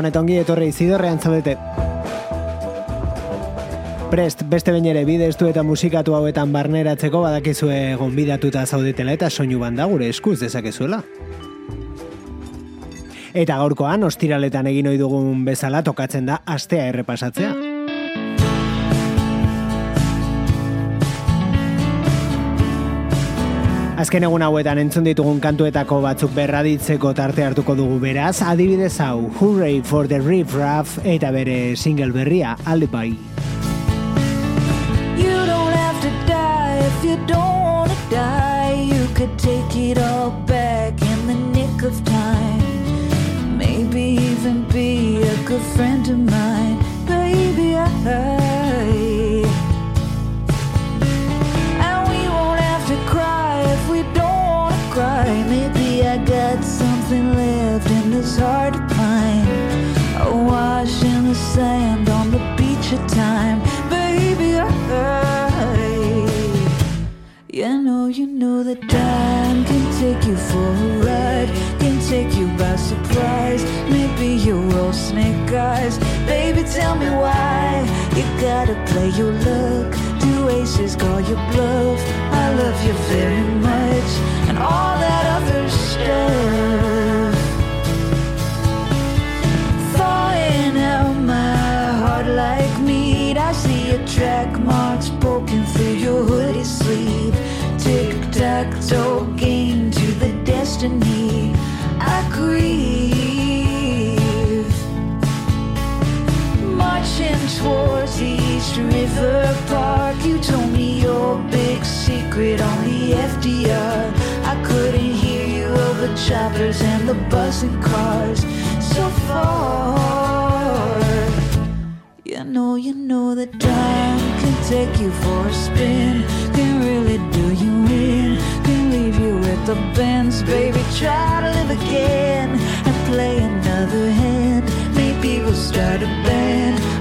Gabon eta ongi etorri zidorrean zaudete. Prest, beste bain ere bide estu eta musikatu hauetan barneratzeko badakizue gonbidatuta zaudetela eta soinu banda gure eskuz dezakezuela. Eta gaurkoan, ostiraletan egin ohi dugun bezala tokatzen da astea errepasatzea. Azken egun hauetan entzun ditugun kantuetako batzuk berraditzeko tarte hartuko dugu beraz, adibidez hau, Hooray for the Riff Raff eta bere single berria, Alibi. You don't have to die if you don't want to die. You could take it all back in the nick of time. Maybe even be a good friend of mine. Baby, I. this heart of pine. A wash in the sand on the beach of time. Baby, I. You know, you know that time can take you for a ride, can take you by surprise. Maybe you're all snake eyes. Baby, tell me why you gotta play your luck. Do aces call your bluff? I love you very much, and all that other stuff. Your track marks poking through your hoodie sleeve. Tic tac toe game to the destiny. I grieve. Marching towards East River Park. You told me your big secret on the FDR. I couldn't hear you over choppers and the buzzing cars. So far. You know, you know that time can take you for a spin. Can really do you in. Can leave you with the bends. Baby, try to live again and play another hand. Maybe we'll start a band.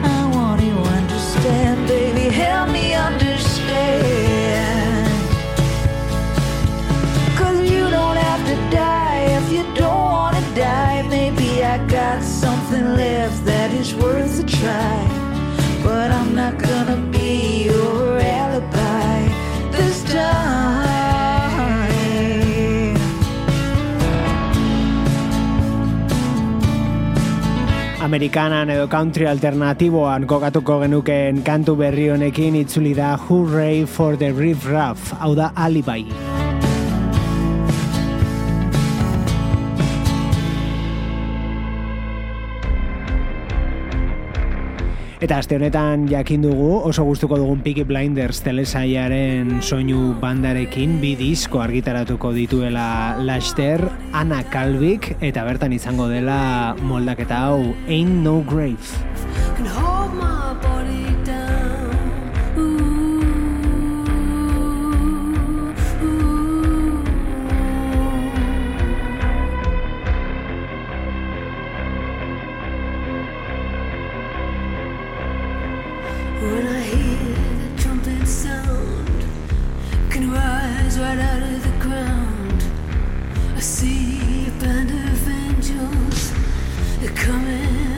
Amerikanan edo country alternatiboan kokatuko genuken kantu berri honekin itzuli da Hooray for the Riff Raff, hau da Alibi. Eta aste honetan jakin dugu oso gustuko dugun Peaky Blinders telesaiaren soinu bandarekin bi disko argitaratuko dituela Laster, Ana Kalvik eta bertan izango dela moldaketa hau Ain't No Grave. When I hear the trumpet sound, can rise right out of the ground. I see a band of angels, coming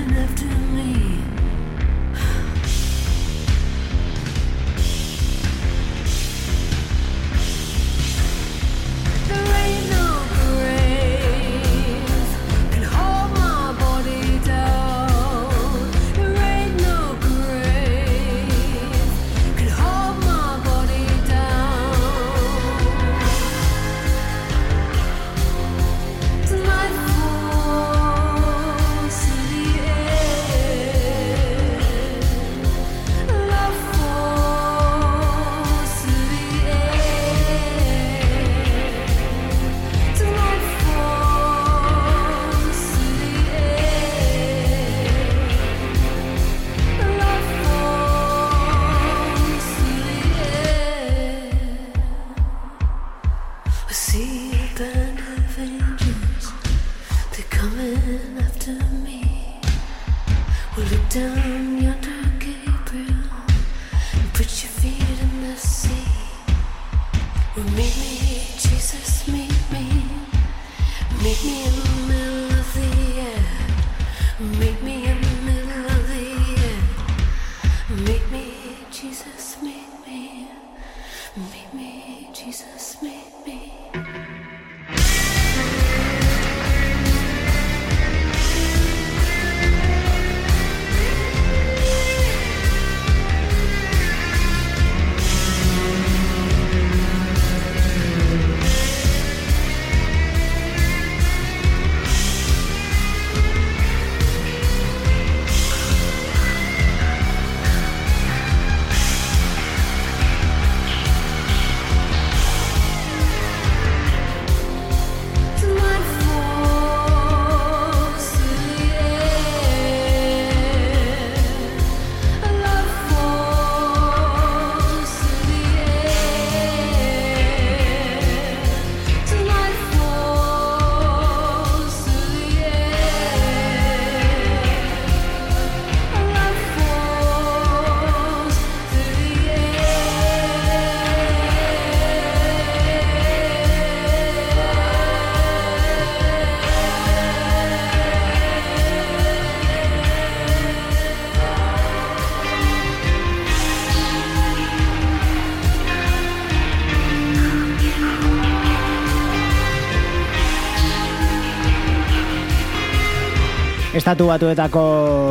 Estatu batuetako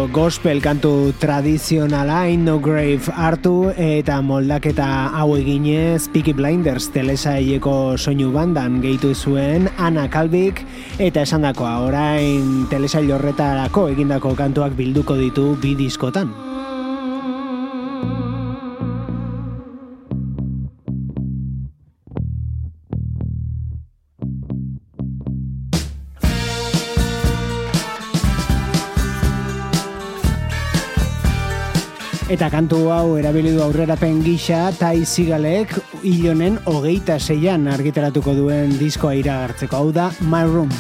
gospel kantu tradizionala In No Grave hartu eta moldaketa hau eginez Peaky Blinders telesaieko soinu bandan gehitu zuen Ana Kalbik eta esandakoa orain telesail horretarako egindako kantuak bilduko ditu bi diskotan. Eta kantu hau erabili aurrerapen gisa Tai Zigalek hilonen hogeita zeian argitaratuko duen diskoa iragartzeko hau da My Room.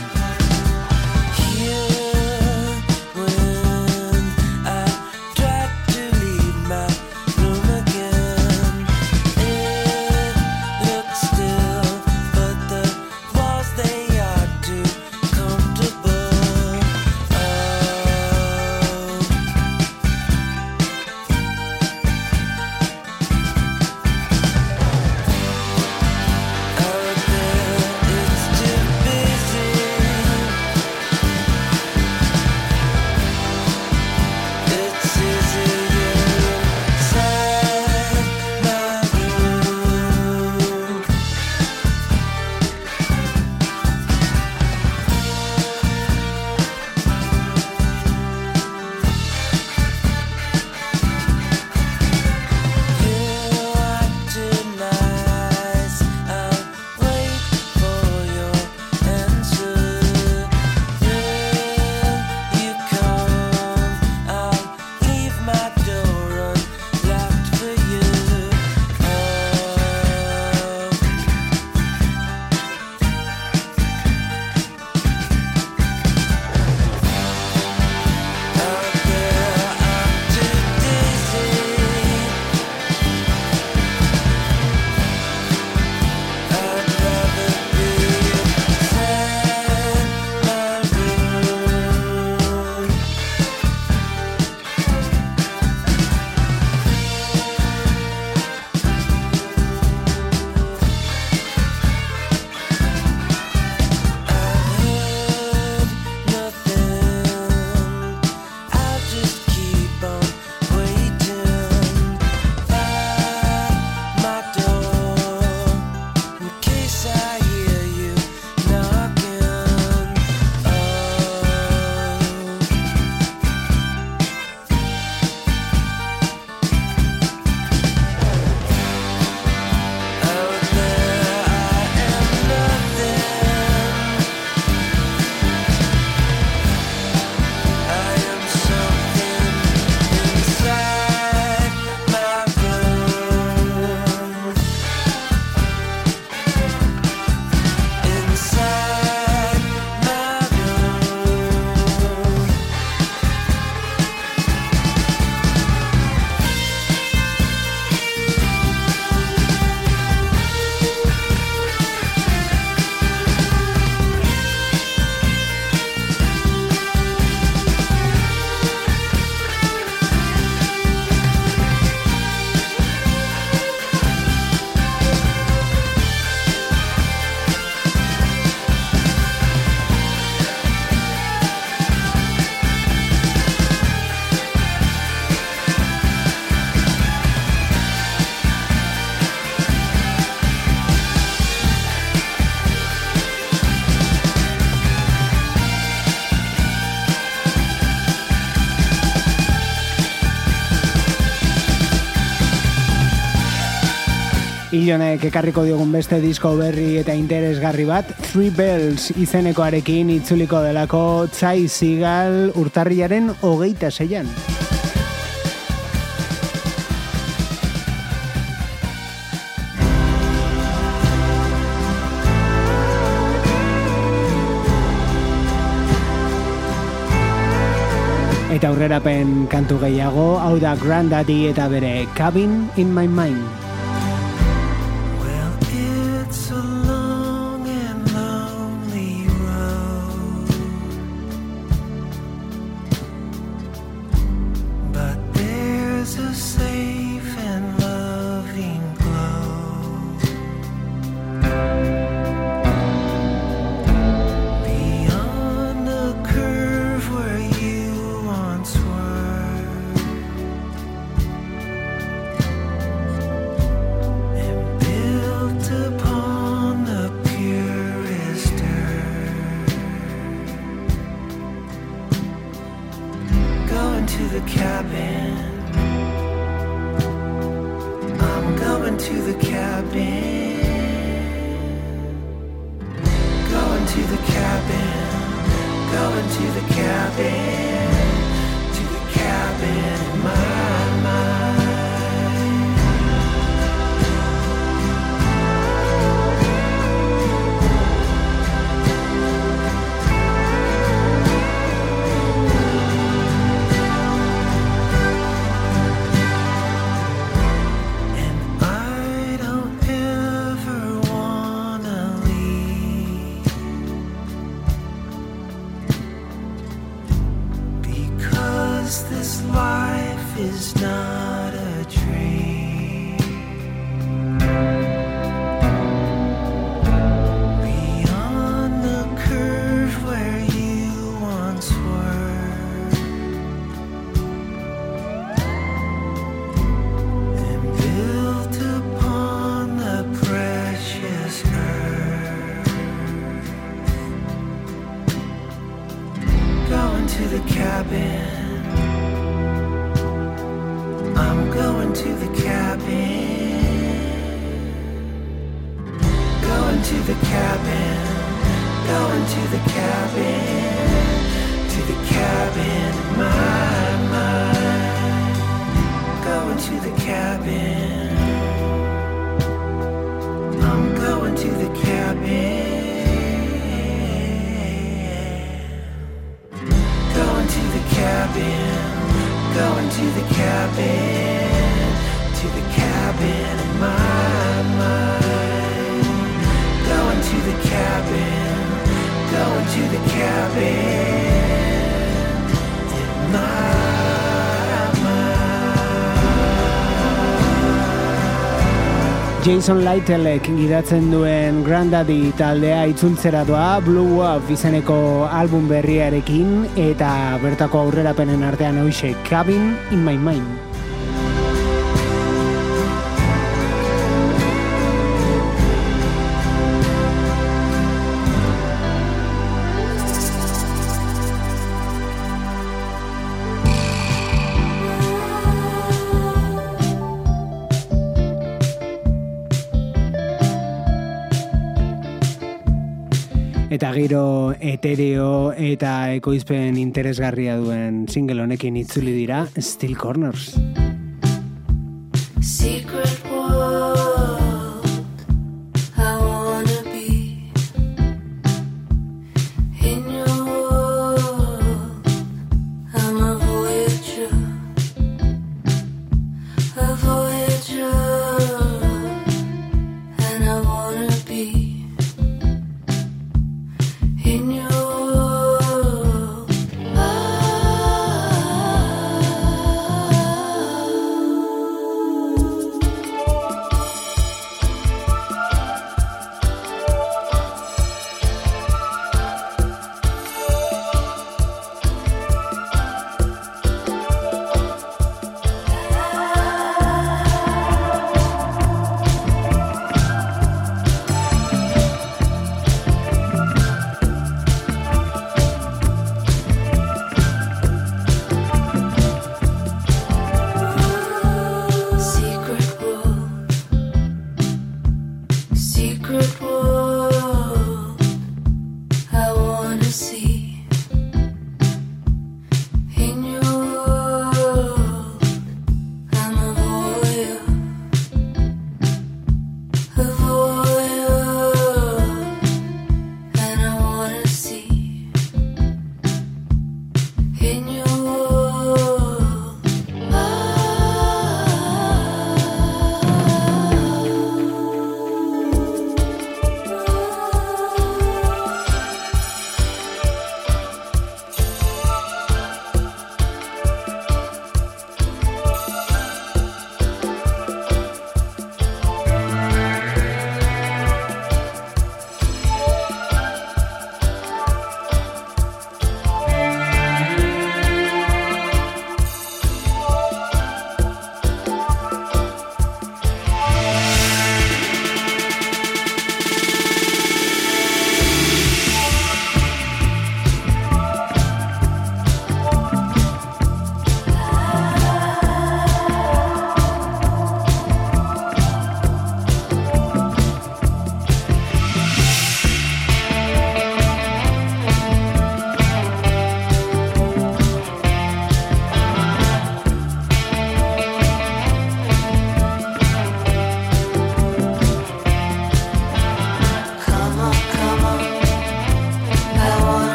Ilonek ekarriko diogun beste disko berri eta interesgarri bat, Three Bells izenekoarekin itzuliko delako Tsai Sigal urtarriaren hogeita zeian. Eta aurrerapen kantu gehiago, hau da Grandaddy eta bere Cabin in my mind. Jason Lytelek gidatzen duen Grandaddy taldea itzultzera doa Blue Wolf izeneko album berriarekin eta bertako aurrerapenen artean hoxe Cabin in my mind. Eta giro etereo eta ekoizpen interesgarria duen single honekin itzuli dira Steel Corners.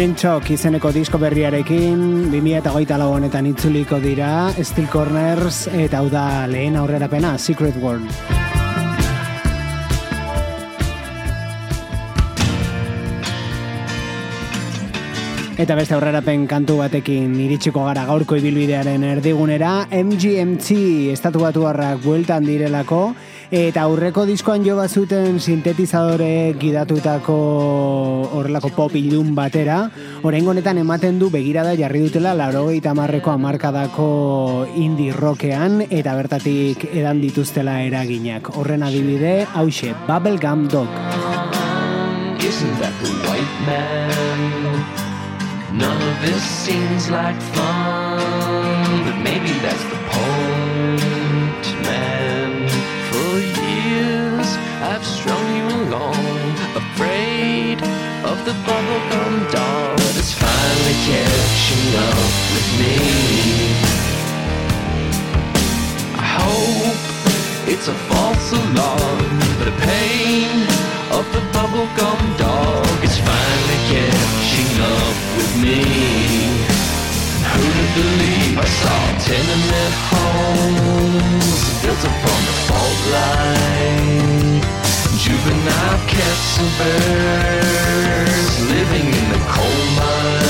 Dream Talk izeneko disko berriarekin 2008 lau honetan itzuliko dira Steel Corners eta hau da lehen aurrerapena Secret World. Eta beste aurrerapen kantu batekin iritsiko gara gaurko ibilbidearen erdigunera MGMT estatu batu bueltan direlako Eta aurreko diskoan jo bazuten sintetizadore gidatutako horrelako pop ilun batera. Horein honetan ematen du begirada jarri dutela laurogeita marreko amarkadako indie rockean eta bertatik edan dituztela eraginak. Horren adibide, hause, Bubblegum Dog. Isn't that the white man? None of this seems like fun catching up with me. I hope it's a false alarm, the pain of the bubblegum dog is finally catching up with me. Who'd believe I saw tenement homes built upon the fault line? Juvenile cats and birds living in the coal mine.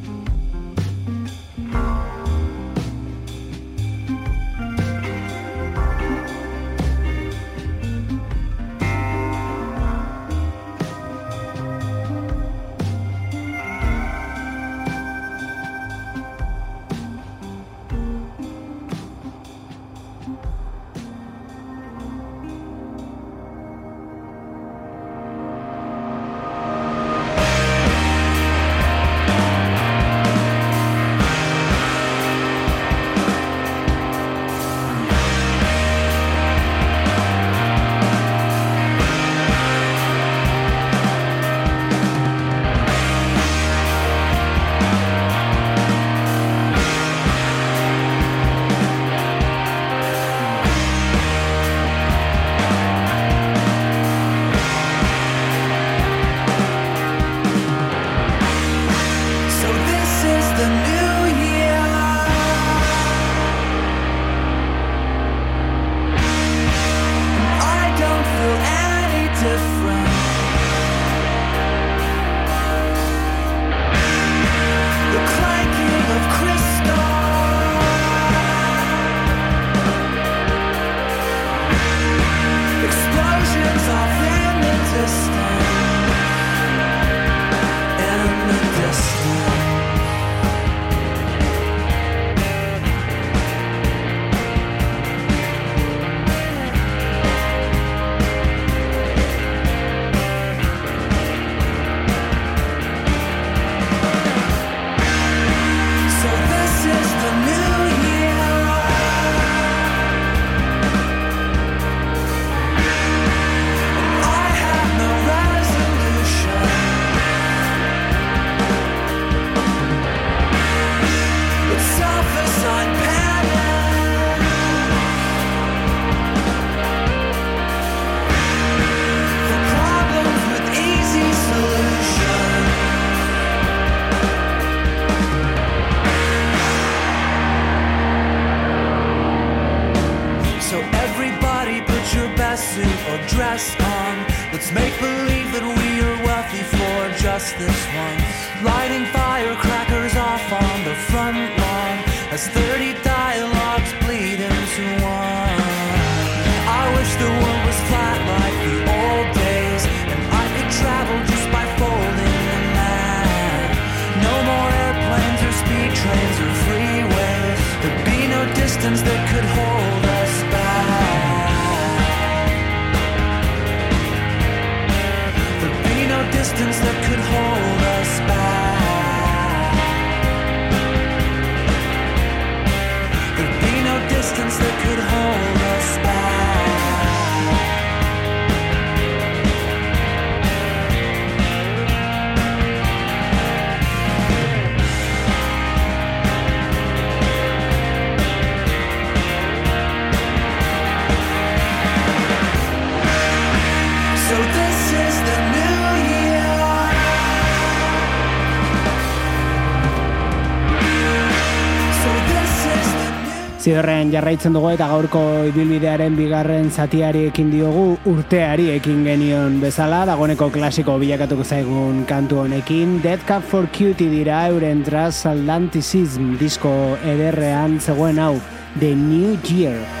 Zidorren jarraitzen dugu eta gaurko ibilbidearen bigarren zatiari ekin diogu urteari ekin genion bezala, dagoneko klasiko bilakatuko zaigun kantu honekin. Dead Cup for Cutie dira euren transatlanticism disko ederrean zegoen hau, The New Year.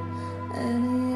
any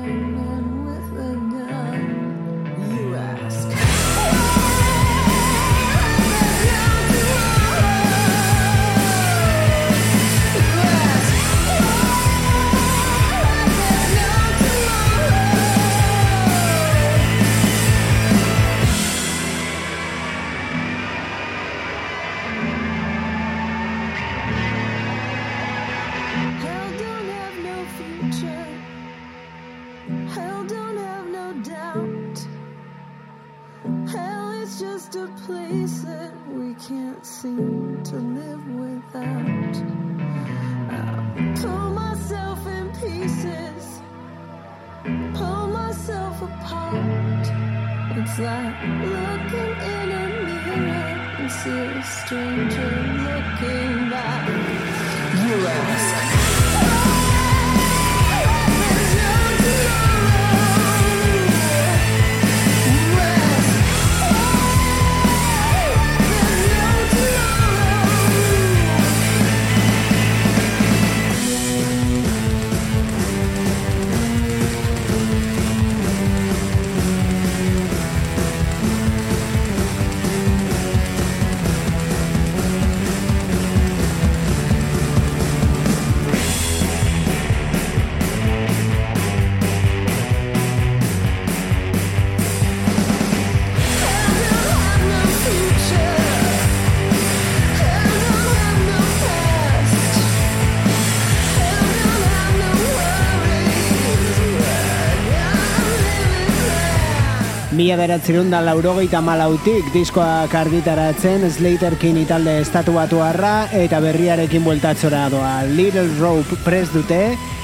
mila beratzerun da laurogeita malautik diskoak arditaratzen Slaterkin italde estatu batuarra eta berriarekin bueltatzora doa. Little Rope prest dute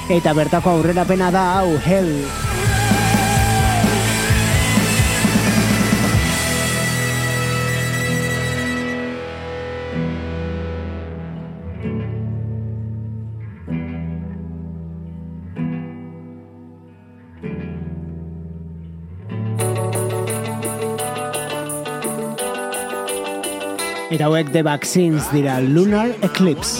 eta bertako aurrerapena da hau Hell. eta hauek The Vaccines dira Lunar Eclipse.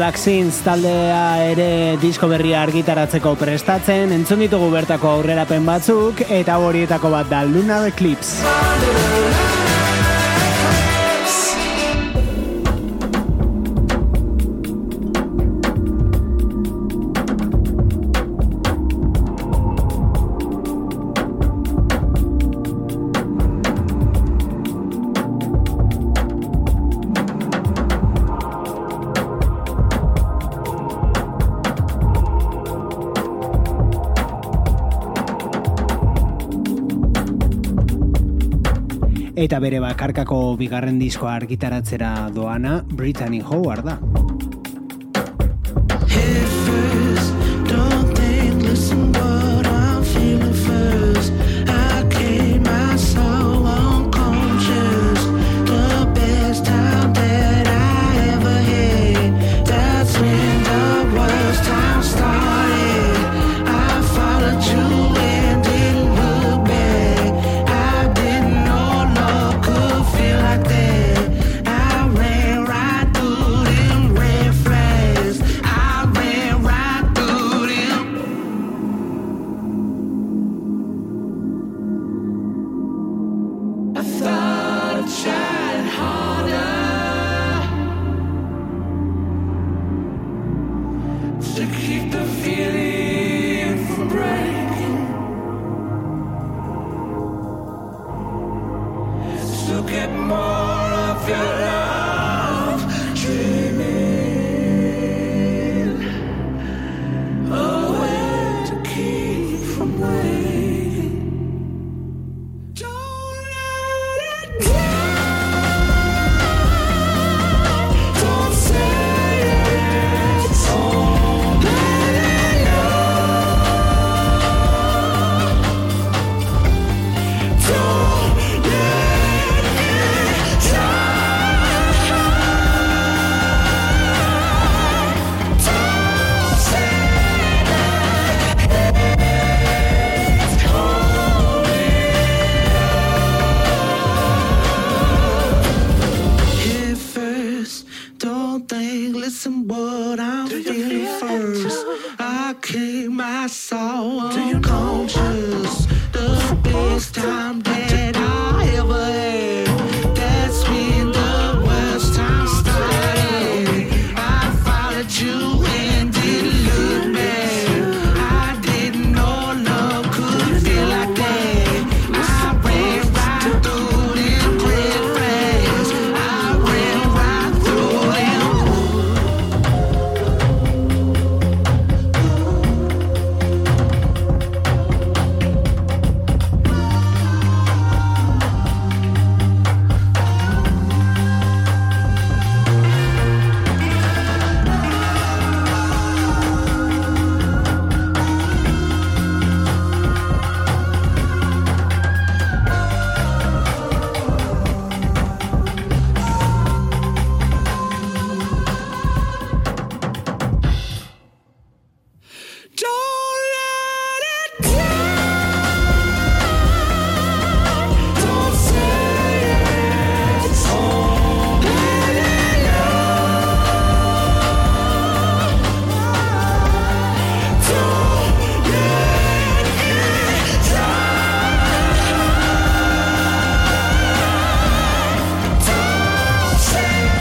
Vaccines taldea ere disko berria argitaratzeko prestatzen, entzun ditugu bertako aurrerapen batzuk, eta horietako bat da Lunar Eclipse. eta bere bakarkako bigarren diskoa argitaratzera doana Brittany Howard da.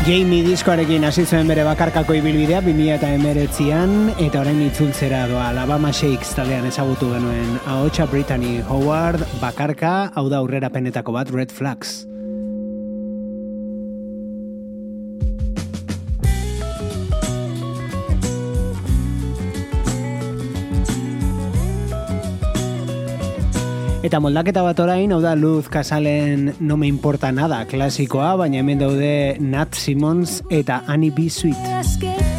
Jamie diskoarekin hasi zuen bere bakarkako ibilbidea 2019an eta orain itzultzera doa Alabama Shakes taldean ezagutu genuen ahotsa Brittany Howard bakarka hau da aurrera penetako bat Red Flags. Eta moldaketa bat orain, hau da Luz Casalen No Me Importa Nada klasikoa, baina hemen daude Nat Simons eta Annie B. Sweet.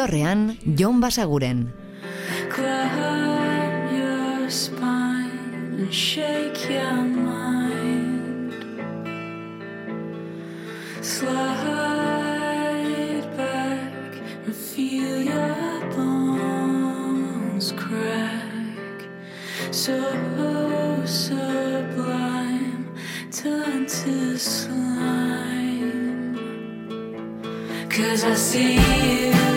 Dorrean, Jon Basaguren. so sublime, turn to slime. Cause I see you.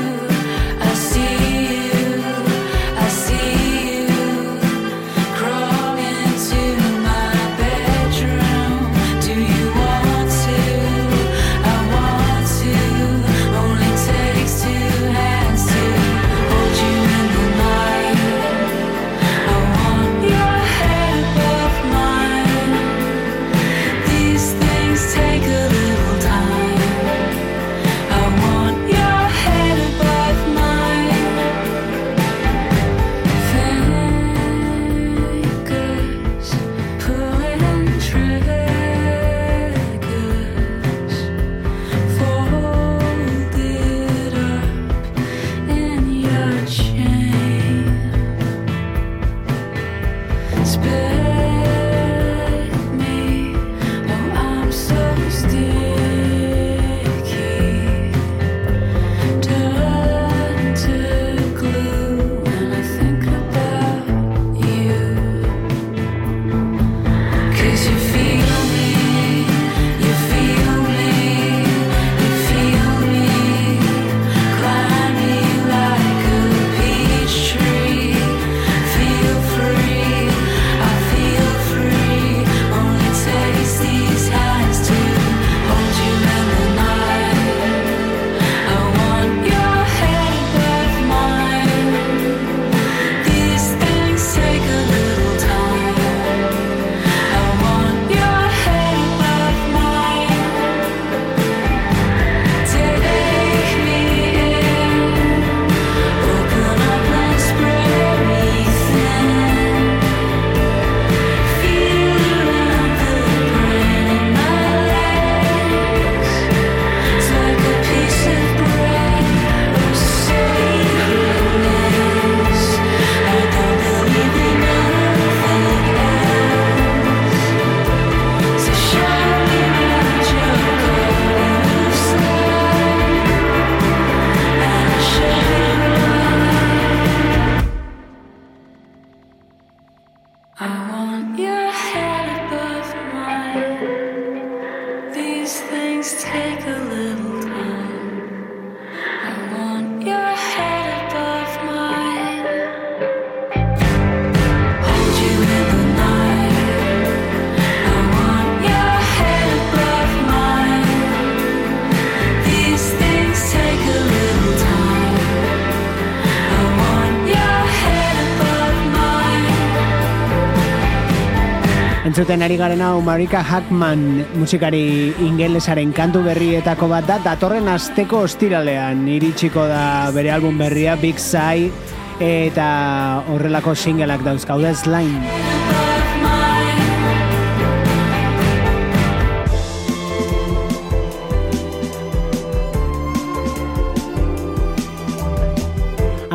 Entzuten ari garen hau Marika Hackman musikari ingelesaren kantu berrietako bat da datorren asteko ostiralean iritsiko da bere album berria Big Sai eta horrelako singleak dauzkaude Slime.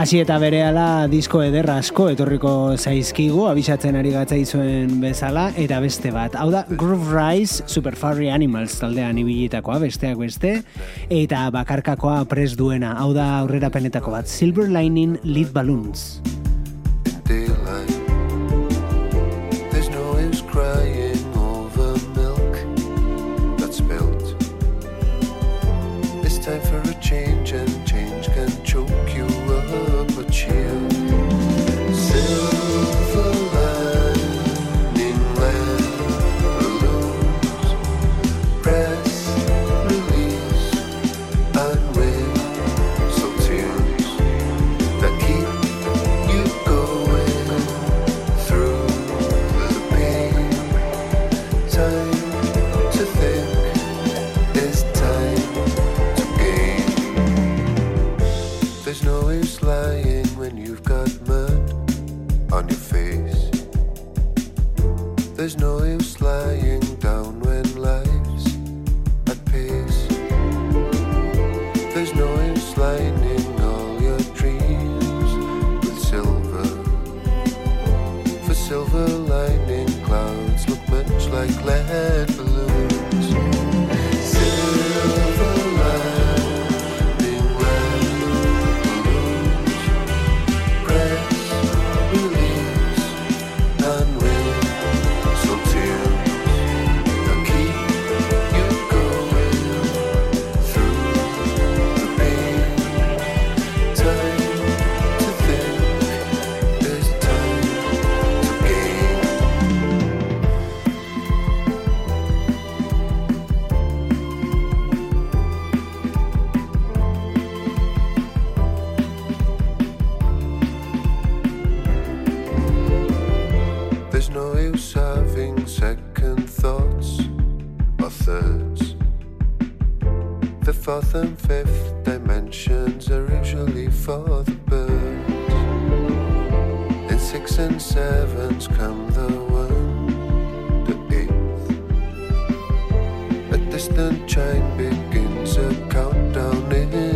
Hasi eta berehala disko ederra asko etorriko zaizkigu, abisatzen ari gatzaizuen bezala, eta beste bat. Hau da, Groove Rise Super Furry Animals taldean ibilitakoa, besteak beste, eta bakarkakoa pres duena. Hau da, aurrera penetako bat, Silver Lining Lead Balloons. No use having second thoughts or thirds. The fourth and fifth dimensions are usually for the birds. In six and sevens come the one, the eighth. A distant chime begins a countdown into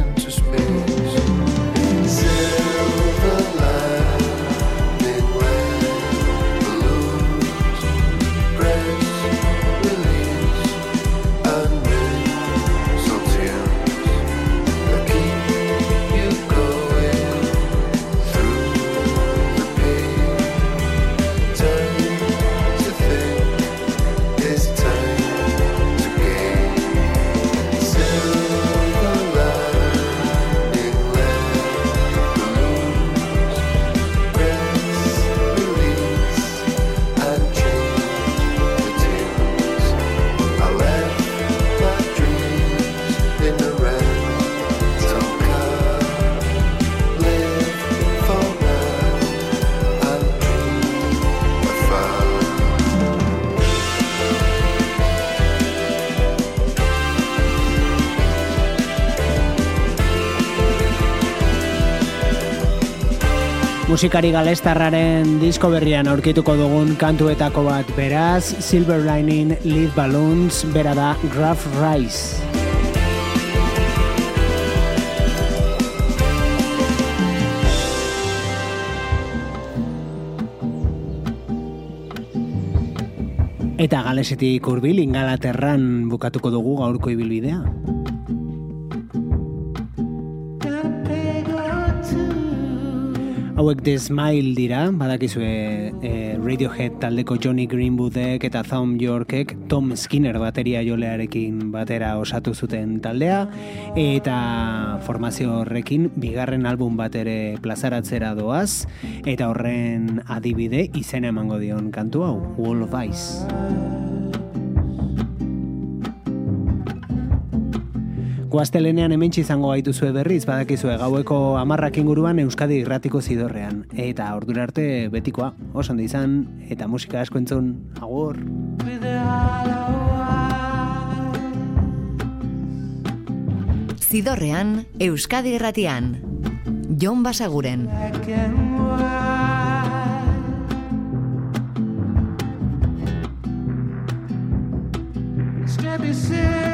Musikari galestarraren disko berrian aurkituko dugun kantuetako bat beraz, Silver Lining Lead Balloons, bera da Gruff Rice. Eta galesetik hurbil ingalaterran bukatuko dugu gaurko ibilbidea. Hauek The Smile dira, badakizue eh, Radiohead taldeko Johnny Greenwoodek eta Thom Yorkek Tom Skinner bateria jolearekin batera osatu zuten taldea eta formazio horrekin bigarren album bat ere plazaratzera doaz eta horren adibide izena emango dion kantu hau, Wall of Ice. Guaztelenean hemen izango gaituzue berriz, badakizue gaueko amarrak inguruan Euskadi irratiko zidorrean. Eta ordura arte betikoa, oso ondo izan, eta musika asko entzun, agur. Zidorrean, Euskadi irratian. Jon Basaguren. Yourself